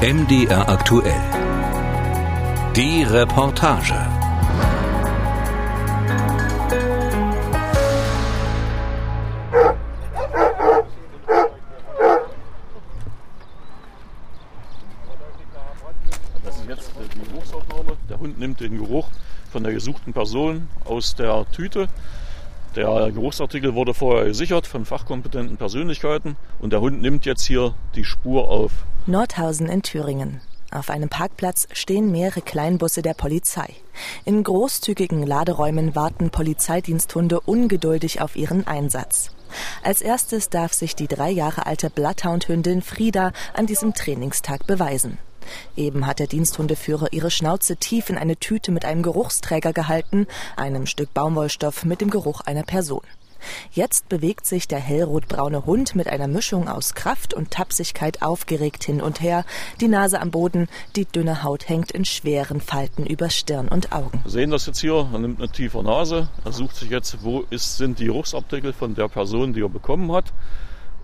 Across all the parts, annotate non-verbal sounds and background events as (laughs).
MDR aktuell. Die Reportage. Das ist jetzt die Geruchsaufnahme. Der Hund nimmt den Geruch von der gesuchten Person aus der Tüte. Der Geruchsartikel wurde vorher gesichert von fachkompetenten Persönlichkeiten und der Hund nimmt jetzt hier die Spur auf. Nordhausen in Thüringen. Auf einem Parkplatz stehen mehrere Kleinbusse der Polizei. In großzügigen Laderäumen warten Polizeidiensthunde ungeduldig auf ihren Einsatz. Als erstes darf sich die drei Jahre alte Bloodhound-Hündin Frieda an diesem Trainingstag beweisen. Eben hat der Diensthundeführer ihre Schnauze tief in eine Tüte mit einem Geruchsträger gehalten, einem Stück Baumwollstoff mit dem Geruch einer Person. Jetzt bewegt sich der hellrotbraune Hund mit einer Mischung aus Kraft und Tapsigkeit aufgeregt hin und her, die Nase am Boden, die dünne Haut hängt in schweren Falten über Stirn und Augen. Wir sehen das jetzt hier, er nimmt eine tiefe Nase, er sucht sich jetzt, wo ist, sind die Geruchsartikel von der Person, die er bekommen hat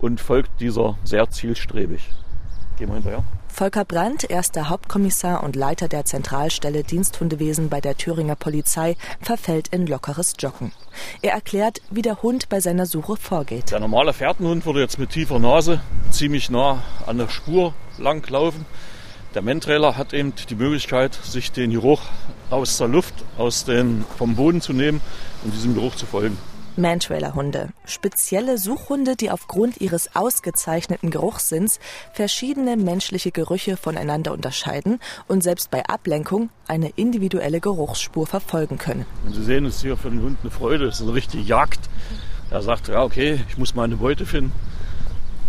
und folgt dieser sehr zielstrebig. Gehen wir hinterher. Volker Brandt, erster Hauptkommissar und Leiter der Zentralstelle Diensthundewesen bei der Thüringer Polizei, verfällt in lockeres Joggen. Er erklärt, wie der Hund bei seiner Suche vorgeht. Der normale Fährtenhund würde jetzt mit tiefer Nase ziemlich nah an der Spur lang laufen. Der Mentrailer hat eben die Möglichkeit, sich den Geruch aus der Luft, aus den, vom Boden zu nehmen und diesem Geruch zu folgen. Mantrailer-Hunde. Spezielle Suchhunde, die aufgrund ihres ausgezeichneten Geruchssinns verschiedene menschliche Gerüche voneinander unterscheiden und selbst bei Ablenkung eine individuelle Geruchsspur verfolgen können. Sie sehen, es ist hier für den Hund eine Freude, es ist eine richtige Jagd. Er sagt, ja okay, ich muss meine Beute finden.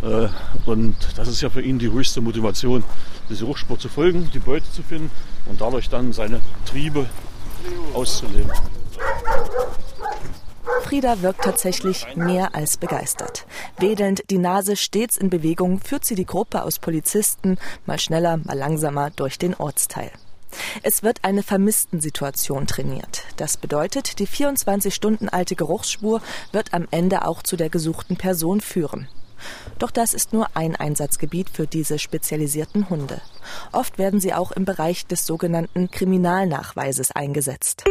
Äh, Und das ist ja für ihn die höchste Motivation, diese Geruchsspur zu folgen, die Beute zu finden und dadurch dann seine Triebe auszuleben. Frieda wirkt tatsächlich mehr als begeistert. Wedelnd, die Nase stets in Bewegung, führt sie die Gruppe aus Polizisten mal schneller, mal langsamer durch den Ortsteil. Es wird eine Vermissten-Situation trainiert. Das bedeutet, die 24 Stunden alte Geruchsspur wird am Ende auch zu der gesuchten Person führen. Doch das ist nur ein Einsatzgebiet für diese spezialisierten Hunde. Oft werden sie auch im Bereich des sogenannten Kriminalnachweises eingesetzt.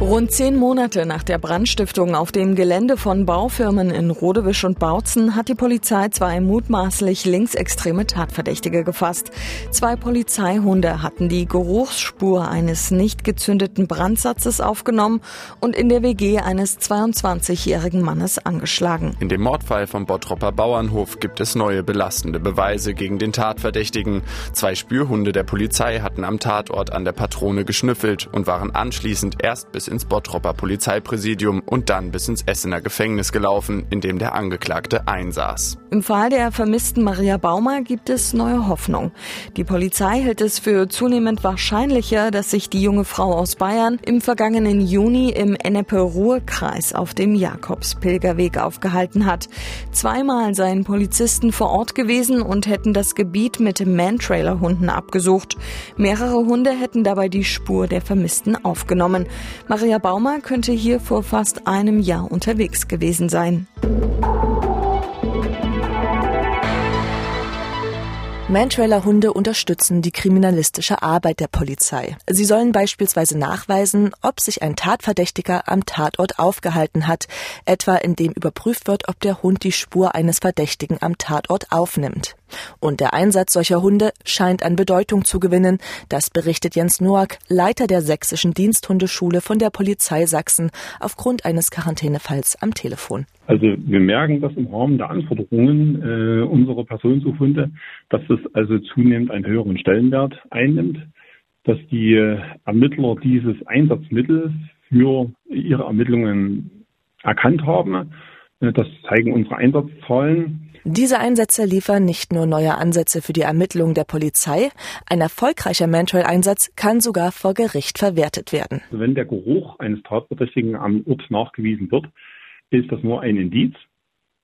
Rund zehn Monate nach der Brandstiftung auf dem Gelände von Baufirmen in Rodewisch und Bautzen hat die Polizei zwei mutmaßlich linksextreme Tatverdächtige gefasst. Zwei Polizeihunde hatten die Geruchsspur eines nicht gezündeten Brandsatzes aufgenommen und in der WG eines 22-jährigen Mannes angeschlagen. In dem Mordfall vom Bottropper Bauernhof gibt es neue belastende Beweise gegen den Tatverdächtigen. Zwei Spürhunde der Polizei hatten am Tatort an der Patrone geschnüffelt und waren anschließend erst bis ins Bottropper Polizeipräsidium und dann bis ins Essener Gefängnis gelaufen, in dem der Angeklagte einsaß. Im Fall der vermissten Maria Baumer gibt es neue Hoffnung. Die Polizei hält es für zunehmend wahrscheinlicher, dass sich die junge Frau aus Bayern im vergangenen Juni im Ennepe-Ruhr-Kreis auf dem Jakobspilgerweg aufgehalten hat. Zweimal seien Polizisten vor Ort gewesen und hätten das Gebiet mit Mantrailer-Hunden abgesucht. Mehrere Hunde hätten dabei die Spur der Vermissten aufgenommen. Maria Baumer könnte hier vor fast einem Jahr unterwegs gewesen sein. Mantrailer-Hunde unterstützen die kriminalistische Arbeit der Polizei. Sie sollen beispielsweise nachweisen, ob sich ein Tatverdächtiger am Tatort aufgehalten hat, etwa indem überprüft wird, ob der Hund die Spur eines Verdächtigen am Tatort aufnimmt. Und der Einsatz solcher Hunde scheint an Bedeutung zu gewinnen. Das berichtet Jens Noack, Leiter der sächsischen Diensthundeschule von der Polizei Sachsen, aufgrund eines Quarantänefalls am Telefon. Also wir merken das im Rahmen der Anforderungen äh, unserer Personensuchhunde, dass es also zunehmend einen höheren Stellenwert einnimmt, dass die Ermittler dieses Einsatzmittels für ihre Ermittlungen erkannt haben. Äh, das zeigen unsere Einsatzzahlen. Diese Einsätze liefern nicht nur neue Ansätze für die Ermittlung der Polizei, ein erfolgreicher Mantrail-Einsatz kann sogar vor Gericht verwertet werden. Also wenn der Geruch eines Tatverdächtigen am Ort nachgewiesen wird, ist das nur ein Indiz.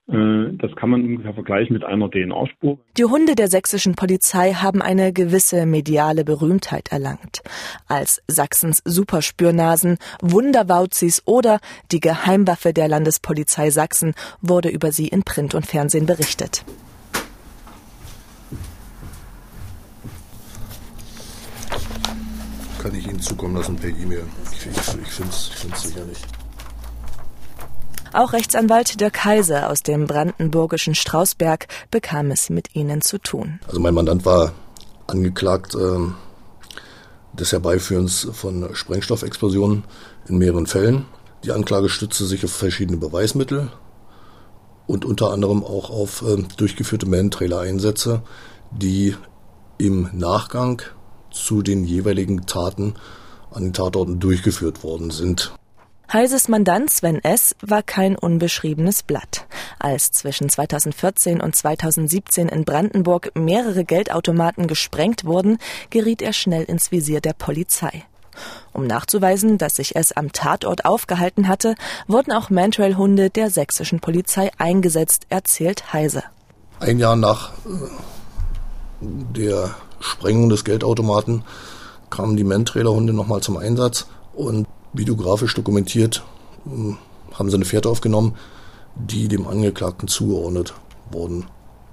Äh, das kann man ungefähr vergleichen mit einer DNA-Spur. Die Hunde der sächsischen Polizei haben eine gewisse mediale Berühmtheit erlangt. Als Sachsens Superspürnasen, Wunderwauzis oder die Geheimwaffe der Landespolizei Sachsen wurde über sie in Print und Fernsehen berichtet. Kann ich Ihnen zukommen lassen per E-Mail? Ich, ich, ich finde es sicher nicht. Auch Rechtsanwalt Dirk Kaiser aus dem brandenburgischen Strausberg bekam es mit ihnen zu tun. Also mein Mandant war angeklagt äh, des Herbeiführens von Sprengstoffexplosionen in mehreren Fällen. Die Anklage stützte sich auf verschiedene Beweismittel und unter anderem auch auf äh, durchgeführte Man-Trailer-Einsätze, die im Nachgang zu den jeweiligen Taten an den Tatorten durchgeführt worden sind. Heises Mandant Sven S. war kein unbeschriebenes Blatt. Als zwischen 2014 und 2017 in Brandenburg mehrere Geldautomaten gesprengt wurden, geriet er schnell ins Visier der Polizei. Um nachzuweisen, dass sich es am Tatort aufgehalten hatte, wurden auch Mantrail-Hunde der sächsischen Polizei eingesetzt, erzählt Heise. Ein Jahr nach äh, der Sprengung des Geldautomaten kamen die Mantrailer-Hunde nochmal zum Einsatz und videografisch dokumentiert hm, haben sie eine Fährte aufgenommen, die dem Angeklagten zugeordnet worden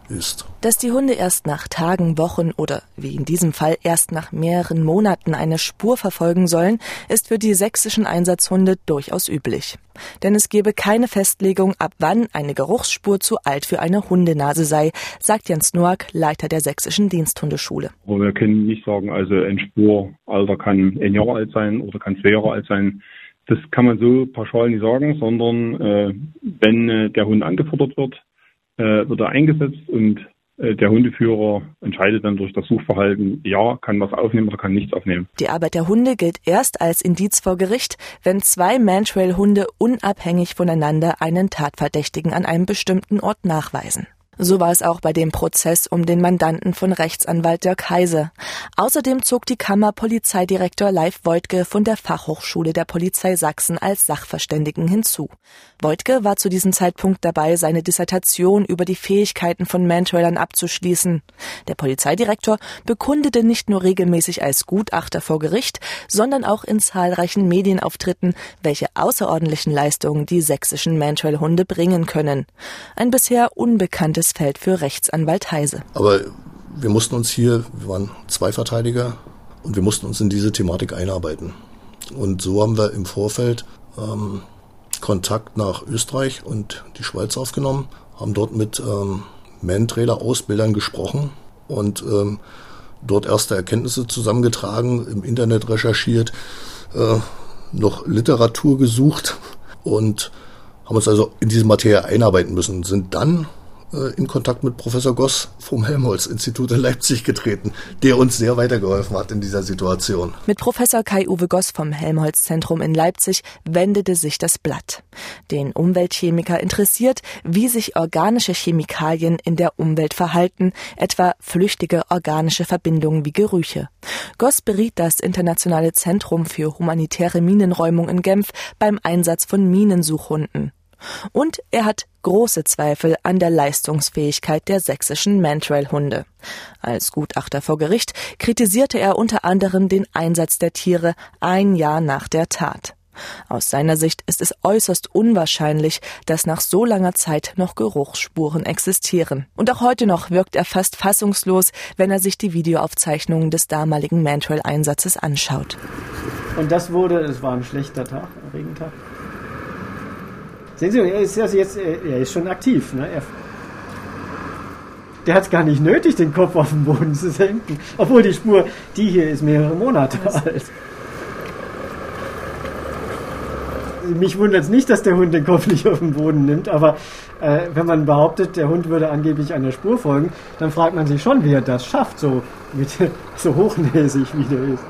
ist. Dass die Hunde erst nach Tagen, Wochen oder wie in diesem Fall erst nach mehreren Monaten eine Spur verfolgen sollen, ist für die sächsischen Einsatzhunde durchaus üblich. Denn es gebe keine Festlegung, ab wann eine Geruchsspur zu alt für eine Hundenase sei, sagt Jens Noack, Leiter der sächsischen Diensthundeschule. Wir können nicht sagen, also ein Spuralter kann ein Jahr alt sein oder kann zwei Jahre alt sein. Das kann man so pauschal nicht sagen, sondern äh, wenn äh, der Hund angefordert wird, äh, wird er eingesetzt und äh, der Hundeführer entscheidet dann durch das Suchverhalten, ja, kann was aufnehmen oder kann nichts aufnehmen. Die Arbeit der Hunde gilt erst als Indiz vor Gericht, wenn zwei Mantrail-Hunde unabhängig voneinander einen Tatverdächtigen an einem bestimmten Ort nachweisen. So war es auch bei dem Prozess um den Mandanten von Rechtsanwalt Dirk Heise. Außerdem zog die Kammer Polizeidirektor Leif Voigtke von der Fachhochschule der Polizei Sachsen als Sachverständigen hinzu. Voigtke war zu diesem Zeitpunkt dabei, seine Dissertation über die Fähigkeiten von Mantrailern abzuschließen. Der Polizeidirektor bekundete nicht nur regelmäßig als Gutachter vor Gericht, sondern auch in zahlreichen Medienauftritten, welche außerordentlichen Leistungen die sächsischen Mantrail-Hunde bringen können. Ein bisher unbekanntes Feld für Rechtsanwalt Heise. Aber wir mussten uns hier, wir waren zwei Verteidiger und wir mussten uns in diese Thematik einarbeiten. Und so haben wir im Vorfeld ähm, Kontakt nach Österreich und die Schweiz aufgenommen, haben dort mit ähm, Man-Trailer-Ausbildern gesprochen und ähm, dort erste Erkenntnisse zusammengetragen, im Internet recherchiert, äh, noch Literatur gesucht und haben uns also in diese Materie einarbeiten müssen, sind dann äh, in Kontakt mit Professor Goss vom Helmholtz-Institut in Leipzig getreten, der uns sehr weitergeholfen hat in dieser Situation. Mit Professor Kai-Uwe Goss vom Helmholtz-Zentrum in Leipzig wendete sich das Blatt. Den Umweltchemiker interessiert, wie sich organische Chemikalien in der Umwelt verhalten, etwa flüchtige organische Verbindungen wie Gerüche. Goss beriet das Internationale Zentrum für humanitäre Minenräumung in Genf beim Einsatz von Minensuchhunden. Und er hat große Zweifel an der Leistungsfähigkeit der sächsischen Mantrail-Hunde. Als Gutachter vor Gericht kritisierte er unter anderem den Einsatz der Tiere ein Jahr nach der Tat. Aus seiner Sicht ist es äußerst unwahrscheinlich, dass nach so langer Zeit noch Geruchsspuren existieren. Und auch heute noch wirkt er fast fassungslos, wenn er sich die Videoaufzeichnungen des damaligen Mantrail-Einsatzes anschaut. Und das wurde, es war ein schlechter Tag, ein Regentag. Sehen Sie, er ist, also jetzt, er ist schon aktiv. Ne? Er, der hat es gar nicht nötig, den Kopf auf den Boden zu senken. Obwohl die Spur, die hier ist mehrere Monate alt. Mich wundert es nicht, dass der Hund den Kopf nicht auf den Boden nimmt, aber äh, wenn man behauptet, der Hund würde angeblich einer Spur folgen, dann fragt man sich schon, wie er das schafft, so, mit, (laughs) so hochnäsig wie der ist.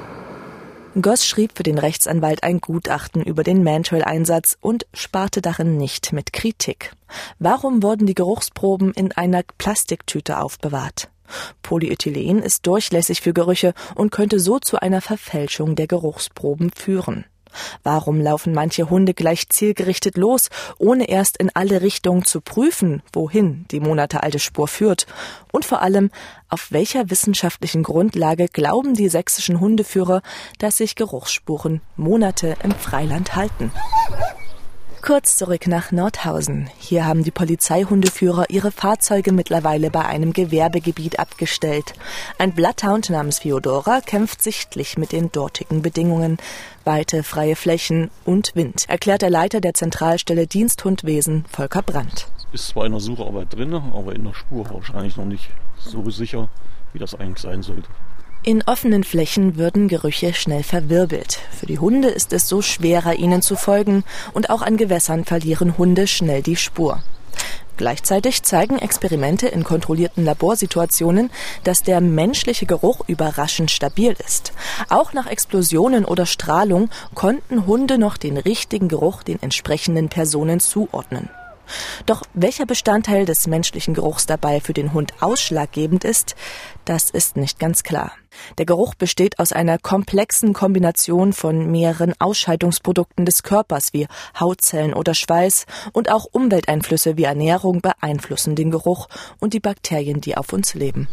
Goss schrieb für den Rechtsanwalt ein Gutachten über den Mantrail-Einsatz und sparte darin nicht mit Kritik. Warum wurden die Geruchsproben in einer Plastiktüte aufbewahrt? Polyethylen ist durchlässig für Gerüche und könnte so zu einer Verfälschung der Geruchsproben führen. Warum laufen manche Hunde gleich zielgerichtet los, ohne erst in alle Richtungen zu prüfen, wohin die monatealte Spur führt? Und vor allem, auf welcher wissenschaftlichen Grundlage glauben die sächsischen Hundeführer, dass sich Geruchsspuren Monate im Freiland halten? Kurz zurück nach Nordhausen. Hier haben die Polizeihundeführer ihre Fahrzeuge mittlerweile bei einem Gewerbegebiet abgestellt. Ein Bloodhound namens Theodora kämpft sichtlich mit den dortigen Bedingungen. Weite freie Flächen und Wind, erklärt der Leiter der Zentralstelle Diensthundwesen, Volker Brandt. Ist zwar in der Sucharbeit drin, aber in der Spur wahrscheinlich noch nicht so sicher, wie das eigentlich sein sollte. In offenen Flächen würden Gerüche schnell verwirbelt. Für die Hunde ist es so schwerer, ihnen zu folgen, und auch an Gewässern verlieren Hunde schnell die Spur. Gleichzeitig zeigen Experimente in kontrollierten Laborsituationen, dass der menschliche Geruch überraschend stabil ist. Auch nach Explosionen oder Strahlung konnten Hunde noch den richtigen Geruch den entsprechenden Personen zuordnen. Doch welcher Bestandteil des menschlichen Geruchs dabei für den Hund ausschlaggebend ist, das ist nicht ganz klar. Der Geruch besteht aus einer komplexen Kombination von mehreren Ausscheidungsprodukten des Körpers wie Hautzellen oder Schweiß und auch Umwelteinflüsse wie Ernährung beeinflussen den Geruch und die Bakterien, die auf uns leben.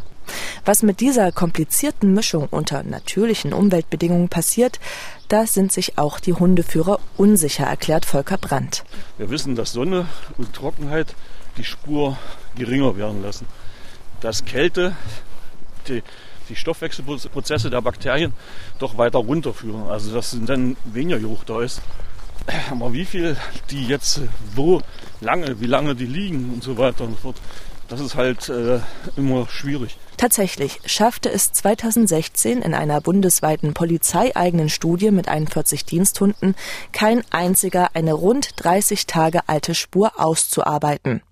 Was mit dieser komplizierten Mischung unter natürlichen Umweltbedingungen passiert, da sind sich auch die Hundeführer unsicher, erklärt Volker Brandt. Wir wissen, dass Sonne und Trockenheit die Spur geringer werden lassen. Dass Kälte die, die Stoffwechselprozesse der Bakterien doch weiter runterführen. Also dass dann weniger Geruch da ist. (clears throat) Aber wie viel die jetzt wo lange, wie lange die liegen und so weiter und so fort, das ist halt äh, immer schwierig. Tatsächlich schaffte es 2016 in einer bundesweiten polizeieigenen Studie mit 41 Diensthunden kein einziger eine rund 30 Tage alte Spur auszuarbeiten.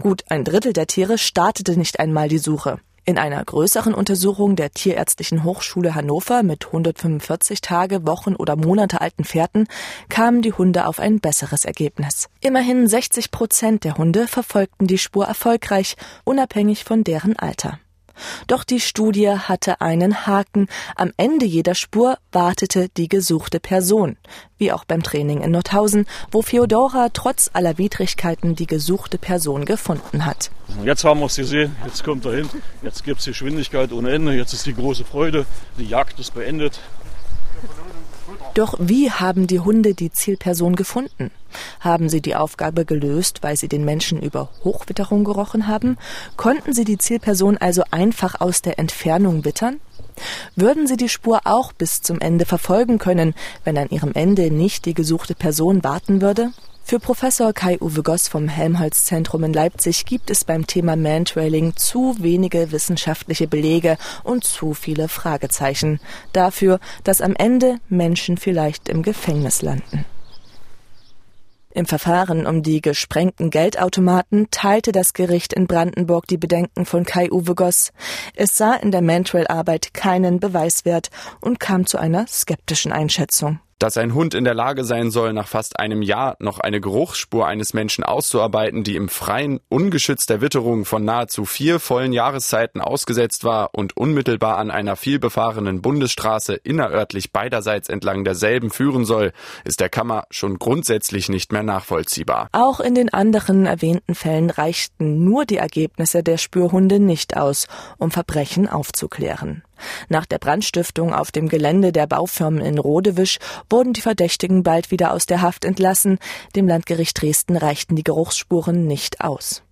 Gut ein Drittel der Tiere startete nicht einmal die Suche. In einer größeren Untersuchung der Tierärztlichen Hochschule Hannover mit 145 Tage, Wochen oder Monate alten Pferden kamen die Hunde auf ein besseres Ergebnis. Immerhin 60 Prozent der Hunde verfolgten die Spur erfolgreich, unabhängig von deren Alter. Doch die Studie hatte einen Haken. Am Ende jeder Spur wartete die gesuchte Person. Wie auch beim Training in Nordhausen, wo Feodora trotz aller Widrigkeiten die gesuchte Person gefunden hat. Jetzt haben wir es gesehen, jetzt kommt er hin, jetzt gibt es Geschwindigkeit ohne Ende, jetzt ist die große Freude, die Jagd ist beendet. Doch wie haben die Hunde die Zielperson gefunden? Haben sie die Aufgabe gelöst, weil sie den Menschen über Hochwitterung gerochen haben? Konnten sie die Zielperson also einfach aus der Entfernung wittern? Würden sie die Spur auch bis zum Ende verfolgen können, wenn an ihrem Ende nicht die gesuchte Person warten würde? Für Professor Kai-Uwe Goss vom Helmholtz-Zentrum in Leipzig gibt es beim Thema Mantrailing zu wenige wissenschaftliche Belege und zu viele Fragezeichen dafür, dass am Ende Menschen vielleicht im Gefängnis landen. Im Verfahren um die gesprengten Geldautomaten teilte das Gericht in Brandenburg die Bedenken von Kai-Uwe Goss. Es sah in der Mantrail-Arbeit keinen Beweiswert und kam zu einer skeptischen Einschätzung. Dass ein Hund in der Lage sein soll, nach fast einem Jahr noch eine Geruchsspur eines Menschen auszuarbeiten, die im Freien ungeschützt der Witterung von nahezu vier vollen Jahreszeiten ausgesetzt war und unmittelbar an einer vielbefahrenen Bundesstraße innerörtlich beiderseits entlang derselben führen soll, ist der Kammer schon grundsätzlich nicht mehr nachvollziehbar. Auch in den anderen erwähnten Fällen reichten nur die Ergebnisse der Spürhunde nicht aus, um Verbrechen aufzuklären. Nach der Brandstiftung auf dem Gelände der Baufirmen in Rodewisch wurden die Verdächtigen bald wieder aus der Haft entlassen. Dem Landgericht Dresden reichten die Geruchsspuren nicht aus.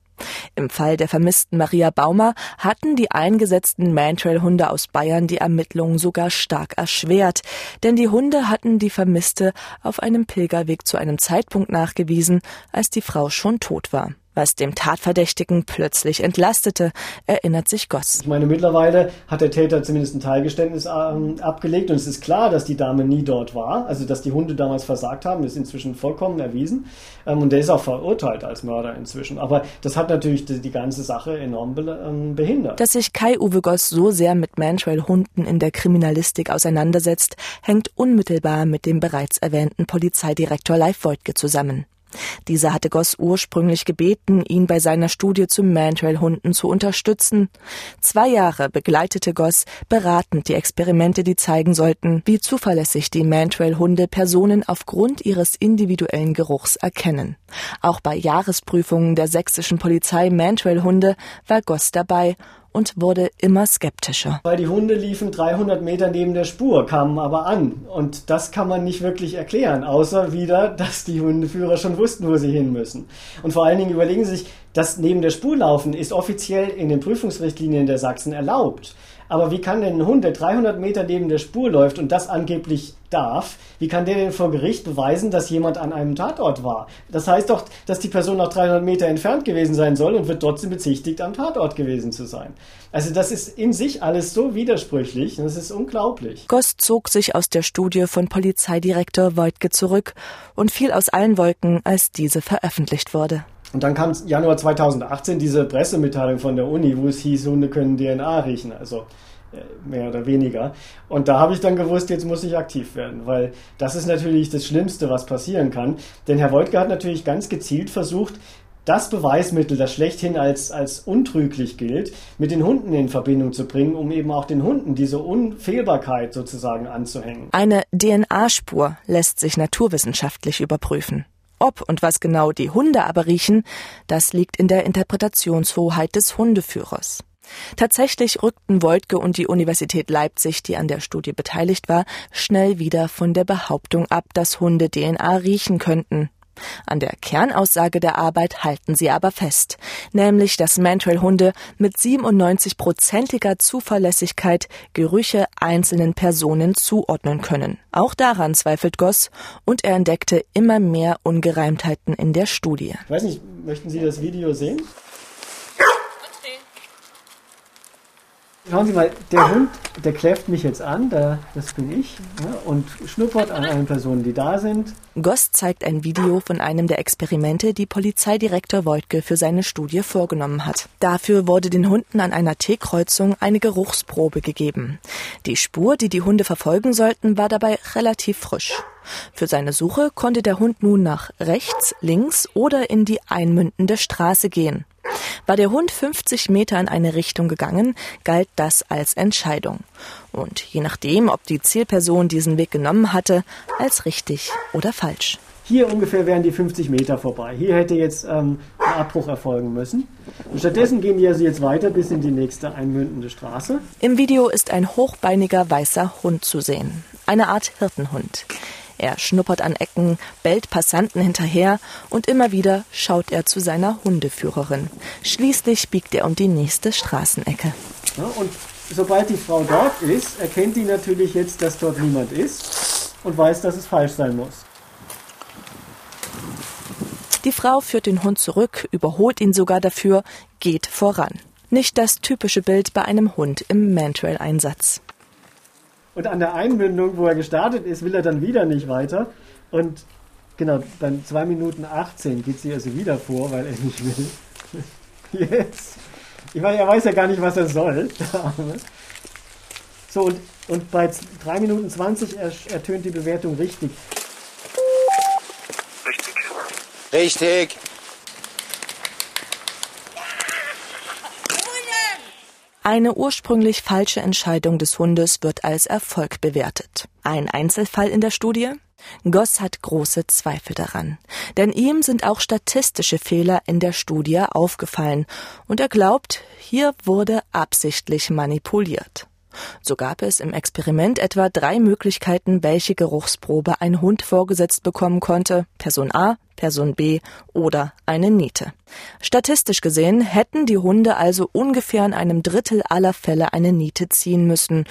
Im Fall der vermissten Maria Baumer hatten die eingesetzten Mantrail-Hunde aus Bayern die Ermittlungen sogar stark erschwert, denn die Hunde hatten die Vermisste auf einem Pilgerweg zu einem Zeitpunkt nachgewiesen, als die Frau schon tot war was dem Tatverdächtigen plötzlich entlastete, erinnert sich Goss. Ich meine, mittlerweile hat der Täter zumindest ein Teilgeständnis ähm, abgelegt und es ist klar, dass die Dame nie dort war, also dass die Hunde damals versagt haben, ist inzwischen vollkommen erwiesen ähm, und der ist auch verurteilt als Mörder inzwischen. Aber das hat natürlich die, ganze Sache enorm ähm, behindert. Dass sich Kai-Uwe Goss so sehr mit Mantrail-Hunden in der Kriminalistik auseinandersetzt, hängt unmittelbar mit dem bereits erwähnten Polizeidirektor Leif Voigtke zusammen. Dieser hatte Goss ursprünglich gebeten, ihn bei seiner Studie zu Mantrail-Hunden zu unterstützen. Zwei Jahre begleitete Goss beratend die Experimente, die zeigen sollten, wie zuverlässig die Mantrail-Hunde Personen aufgrund ihres individuellen Geruchs erkennen. Auch bei Jahresprüfungen der sächsischen Polizei Mantrail-Hunde war Goss dabei und wurde immer skeptischer. Weil die Hunde liefen 300 Meter neben der Spur, kamen aber an. Und das kann man nicht wirklich erklären, außer wieder, dass die Hundeführer schon wussten, wo sie hin müssen. Und vor allen Dingen überlegen Sie sich, das neben der Spur laufen ist offiziell in den Prüfungsrichtlinien der Sachsen erlaubt. Aber wie kann denn ein Hund, der 300 Meter neben der Spur läuft und das angeblich darf, wie kann der denn vor Gericht beweisen, dass jemand an einem Tatort war? Das heißt doch, dass die Person noch 300 Meter entfernt gewesen sein soll und wird trotzdem bezichtigt, am Tatort gewesen zu sein. Also das ist in sich alles so widersprüchlich, das ist unglaublich. Goss zog sich aus der Studie von Polizeidirektor Voigtke zurück und fiel aus allen Wolken, als diese veröffentlicht wurde. Und dann kam Januar 2018 diese Pressemitteilung von der Uni, wo es hieß, Hunde können DNA riechen, also äh, mehr oder weniger. Und da habe ich dann gewusst, jetzt muss ich aktiv werden, weil das ist natürlich das Schlimmste, was passieren kann. Denn Herr Woltke hat natürlich ganz gezielt versucht, das Beweismittel, das schlechthin als, als untrüglich gilt, mit den Hunden in Verbindung zu bringen, um eben auch den Hunden diese Unfehlbarkeit sozusagen anzuhängen. Eine DNA-Spur lässt sich naturwissenschaftlich überprüfen. Ob und was genau die Hunde aber riechen, das liegt in der Interpretationshoheit des Hundeführers. Tatsächlich rückten Woltke und die Universität Leipzig, die an der Studie beteiligt war, schnell wieder von der Behauptung ab, dass Hunde DNA riechen könnten. An der Kernaussage der Arbeit halten sie aber fest, nämlich dass Mantrail-Hunde mit 97-prozentiger Zuverlässigkeit Gerüche einzelnen Personen zuordnen können. Auch daran zweifelt Goss und er entdeckte immer mehr Ungereimtheiten in der Studie. Ich weiß nicht, möchten Sie das Video sehen? Schauen Sie mal, der Hund, der kläfft mich jetzt an, der, das bin ich, ja, und schnuppert an allen Personen, die da sind. Goss zeigt ein Video von einem der Experimente, die Polizeidirektor Voigtke für seine Studie vorgenommen hat. Dafür wurde den Hunden an einer T-Kreuzung eine Geruchsprobe gegeben. Die Spur, die die Hunde verfolgen sollten, war dabei relativ frisch. Für seine Suche konnte der Hund nun nach rechts, links oder in die einmündende Straße gehen. War der Hund 50 Meter in eine Richtung gegangen, galt das als Entscheidung. Und je nachdem, ob die Zielperson diesen Weg genommen hatte, als richtig oder falsch. Hier ungefähr wären die 50 Meter vorbei. Hier hätte jetzt ähm, ein Abbruch erfolgen müssen. Und stattdessen gehen die also jetzt weiter bis in die nächste einmündende Straße. Im Video ist ein hochbeiniger weißer Hund zu sehen. Eine Art Hirtenhund. Er schnuppert an Ecken, bellt Passanten hinterher und immer wieder schaut er zu seiner Hundeführerin. Schließlich biegt er um die nächste Straßenecke. Ja, und sobald die Frau dort ist, erkennt die natürlich jetzt, dass dort niemand ist und weiß, dass es falsch sein muss. Die Frau führt den Hund zurück, überholt ihn sogar dafür, geht voran. Nicht das typische Bild bei einem Hund im Mantrail-Einsatz. Und an der Einbindung, wo er gestartet ist, will er dann wieder nicht weiter. Und genau, dann 2 Minuten 18 geht sie also wieder vor, weil er nicht will. (laughs) Jetzt. Ich meine, er weiß ja gar nicht, was er soll. (laughs) So, und, und bei 3 Minuten 20 ertönt die Bewertung richtig. Richtig. Richtig. Eine ursprünglich falsche Entscheidung des Hundes wird als Erfolg bewertet. Ein Einzelfall in der Studie? Goss hat große Zweifel daran, denn ihm sind auch statistische Fehler in der Studie aufgefallen und er glaubt, hier wurde absichtlich manipuliert. So gab es im Experiment etwa drei Möglichkeiten, welche Geruchsprobe ein Hund vorgesetzt bekommen konnte. Person A, Person B oder eine Niete. Statistisch gesehen hätten die Hunde also ungefähr in einem Drittel aller Fälle eine Niete ziehen müssen.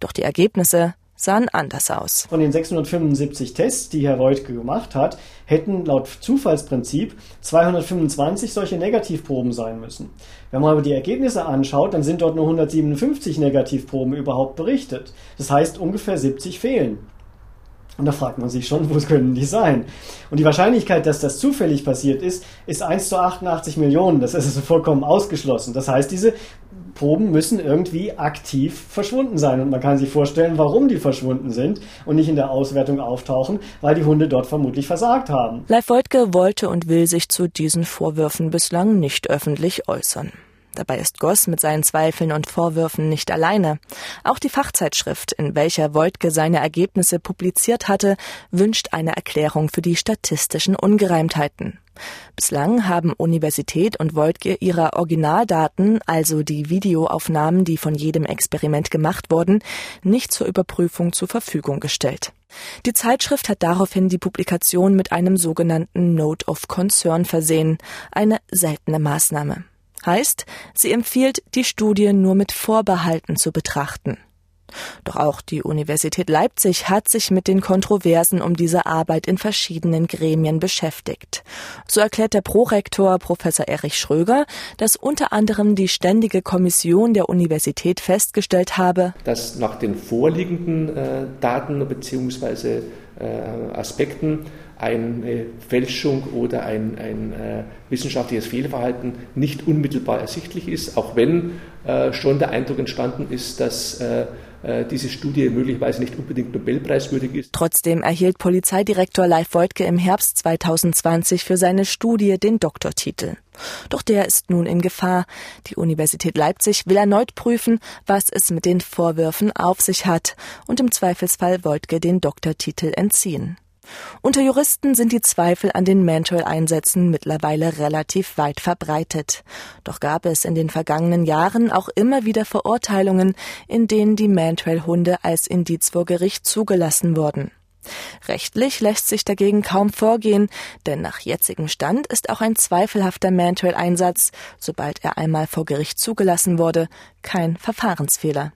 Doch die Ergebnisse sahen anders aus. Von den 675 Tests, die Herr Reutke gemacht hat, hätten laut Zufallsprinzip 225 solche Negativproben sein müssen. Wenn man aber die Ergebnisse anschaut, dann sind dort nur 157 Negativproben überhaupt berichtet. Das heißt, ungefähr 70 fehlen. Und da fragt man sich schon, wo können die sein? Und die Wahrscheinlichkeit, dass das zufällig passiert ist, ist 1 zu 88 Millionen. Das ist also vollkommen ausgeschlossen. Das heißt, diese Proben müssen irgendwie aktiv verschwunden sein. Und man kann sich vorstellen, warum die verschwunden sind und nicht in der Auswertung auftauchen, weil die Hunde dort vermutlich versagt haben. Leif Woidke wollte und will sich zu diesen Vorwürfen bislang nicht öffentlich äußern. Dabei ist Goss mit seinen Zweifeln und Vorwürfen nicht alleine. Auch die Fachzeitschrift, in welcher Woltke seine Ergebnisse publiziert hatte, wünscht eine Erklärung für die statistischen Ungereimtheiten. Bislang haben Universität und Woltke ihre Originaldaten, also die Videoaufnahmen, die von jedem Experiment gemacht wurden, nicht zur Überprüfung zur Verfügung gestellt. Die Zeitschrift hat daraufhin die Publikation mit einem sogenannten Note of Concern versehen, eine seltene Maßnahme. Heißt, sie empfiehlt, die Studie nur mit Vorbehalten zu betrachten. Doch auch die Universität Leipzig hat sich mit den Kontroversen um diese Arbeit in verschiedenen Gremien beschäftigt. So erklärt der Prorektor Professor Erich Schröger, dass unter anderem die Ständige Kommission der Universität festgestellt habe, dass nach den vorliegenden äh, Daten bzw. Äh, Aspekten eine Fälschung oder ein, ein äh, wissenschaftliches Fehlverhalten nicht unmittelbar ersichtlich ist, auch wenn äh, schon der Eindruck entstanden ist, dass äh, äh, diese Studie möglicherweise nicht unbedingt Nobelpreiswürdig ist. Trotzdem erhielt Polizeidirektor Leif Woidke im Herbst 2020 für seine Studie den Doktortitel. Doch der ist nun in Gefahr. Die Universität Leipzig will erneut prüfen, was es mit den Vorwürfen auf sich hat und im Zweifelsfall Woidke den Doktortitel entziehen. Unter Juristen sind die Zweifel an den Mantrail-Einsätzen mittlerweile relativ weit verbreitet. Doch gab es in den vergangenen Jahren auch immer wieder Verurteilungen, in denen die Mantrail-Hunde als Indiz vor Gericht zugelassen wurden. Rechtlich lässt sich dagegen kaum vorgehen, denn nach jetzigem Stand ist auch ein zweifelhafter Mantrail-Einsatz, sobald er einmal vor Gericht zugelassen wurde, kein Verfahrensfehler.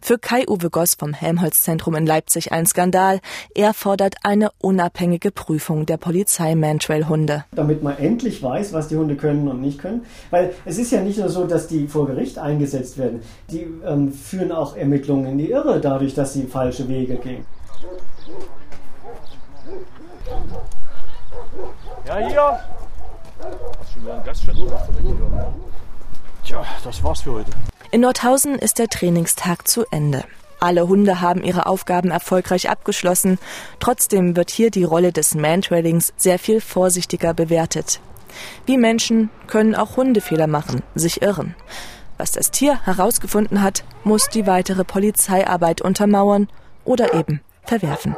Für Kai-Uwe Goss vom Helmholtz-Zentrum in Leipzig ein Skandal. Er fordert eine unabhängige Prüfung der Polizei-Mantrail-Hunde. Damit man endlich weiß, was die Hunde können und nicht können. Weil es ist ja nicht nur so, dass die vor Gericht eingesetzt werden. Die ähm, führen auch Ermittlungen in die Irre, dadurch, dass sie falsche Wege gehen. Ja, hier! Hast schon wieder einen Gaststätte Tja, das war's für heute. In Nordhausen ist der Trainingstag zu Ende. Alle Hunde haben ihre Aufgaben erfolgreich abgeschlossen. Trotzdem wird hier die Rolle des Mantrailings sehr viel vorsichtiger bewertet. Wie Menschen können auch Hunde Fehler machen, sich irren. Was das Tier herausgefunden hat, muss die weitere Polizeiarbeit untermauern oder eben verwerfen.